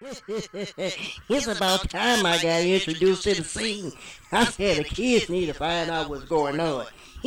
it's about time I got introduced to the scene. I said the kids need to find out what's going on.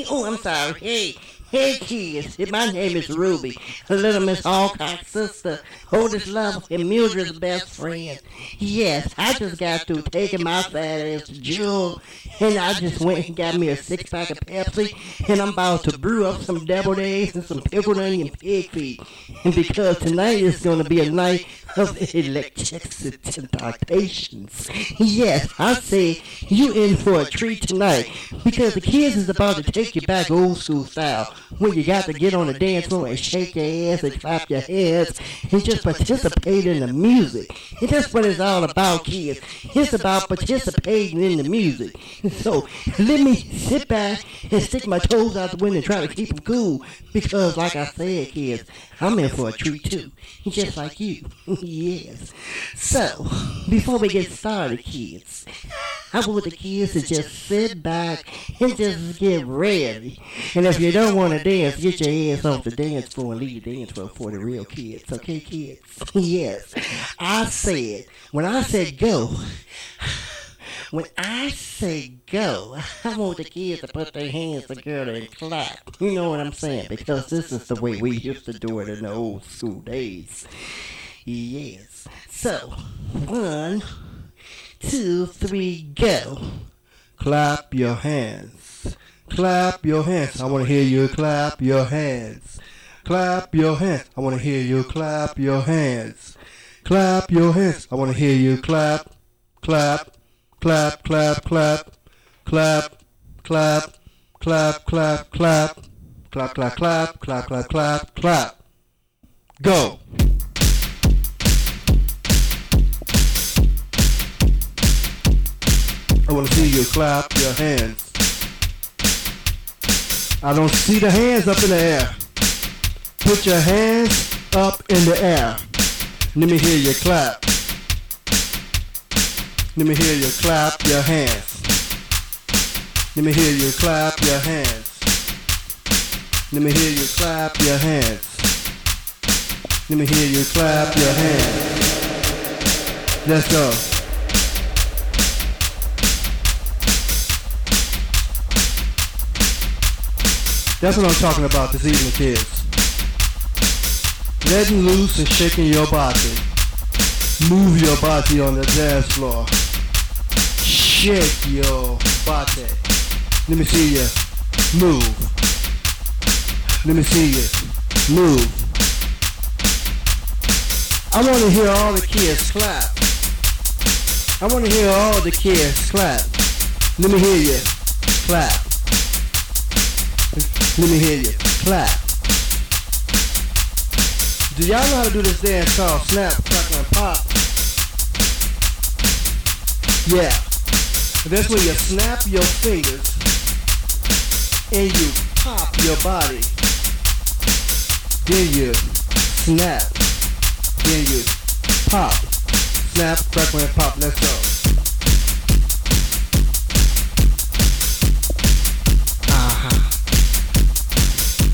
Oh, I'm sorry. Hey, hey, kids. My name is Ruby, little Miss Alcott's sister, oldest love, and Mildred's best friend. Yes, I just got through taking my fat ass to Jewel, and I just went and got me a six pack of Pepsi, and I'm about to brew up some deviled eggs and some pickled onion pig feet. And because tonight is going to be a night of electricity temptations. Yes, I say you in for a treat tonight because the kids is about to take you back old school style when you got to get on the dance floor and shake your ass and clap your hands and just participate in the music. And that's what it's all about, kids. It's about participating in the music. So let me sit back and stick my toes out the window and try to keep them cool because, like I said, kids, I'm in for a treat too, just like you. yes. So, before we get started, kids, I want the kids to just sit back and just get ready. And if you don't want to dance, get your ass off the dance floor and leave the dance floor for the real kids. Okay, kids? yes. I said, when I said go, when I say go, I want the kids to put their hands together and clap. You know what I'm saying? Because this is the way we used to do it in the old school days. Yes. So, one, two, three, go. Clap your hands. Clap your hands. I want to hear you clap your hands. Clap your hands. I want to hear you clap your hands. Clap your hands. I want to hear you clap, clap, clap, clap, clap, clap, clap, clap, clap, clap, clap, clap, clap, clap, clap, clap, clap. Go. I want to see you clap your hands. I don't see the hands up in the air. Put your hands up in the air. Let me hear you clap. Let me hear you clap your hands. Let me hear you clap your hands. Let me hear you clap your hands. Let me hear you clap your hands. Let's go. That's what I'm talking about this evening, kids. Letting loose and shaking your body. Move your body on the dance floor. Shake your body. Let me see you move. Let me see you move. I want to hear all the kids clap. I want to hear all the kids clap. Let me hear you clap. Let me hear you clap. Do y'all know how to do this dance called snap, crackle, and pop? Yeah. That's when you snap your fingers and you pop your body. Then you snap. Then you pop. Snap, crackle, and pop. Let's go.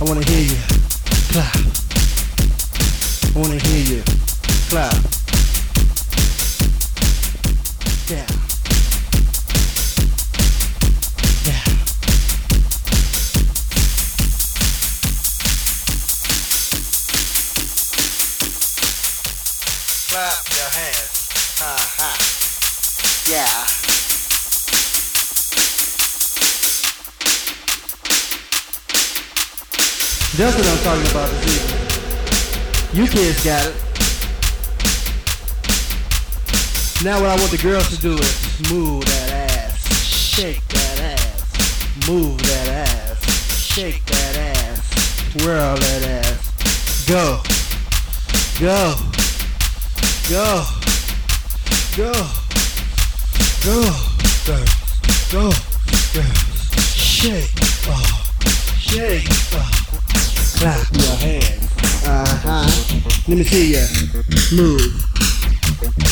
I wanna hear you clap. I wanna hear you clap. Yeah. Yeah. Clap your hands. Uh-huh. Yeah. That's what I'm talking about this evening. You kids got it. Now what I want the girls to do is move that ass, shake that ass, move that ass, shake that ass, whirl that ass. Go, go, go, go, go, girls, go, girls, shake, oh, shake, oh. Clap your hands. Uh huh. Let me see you Move.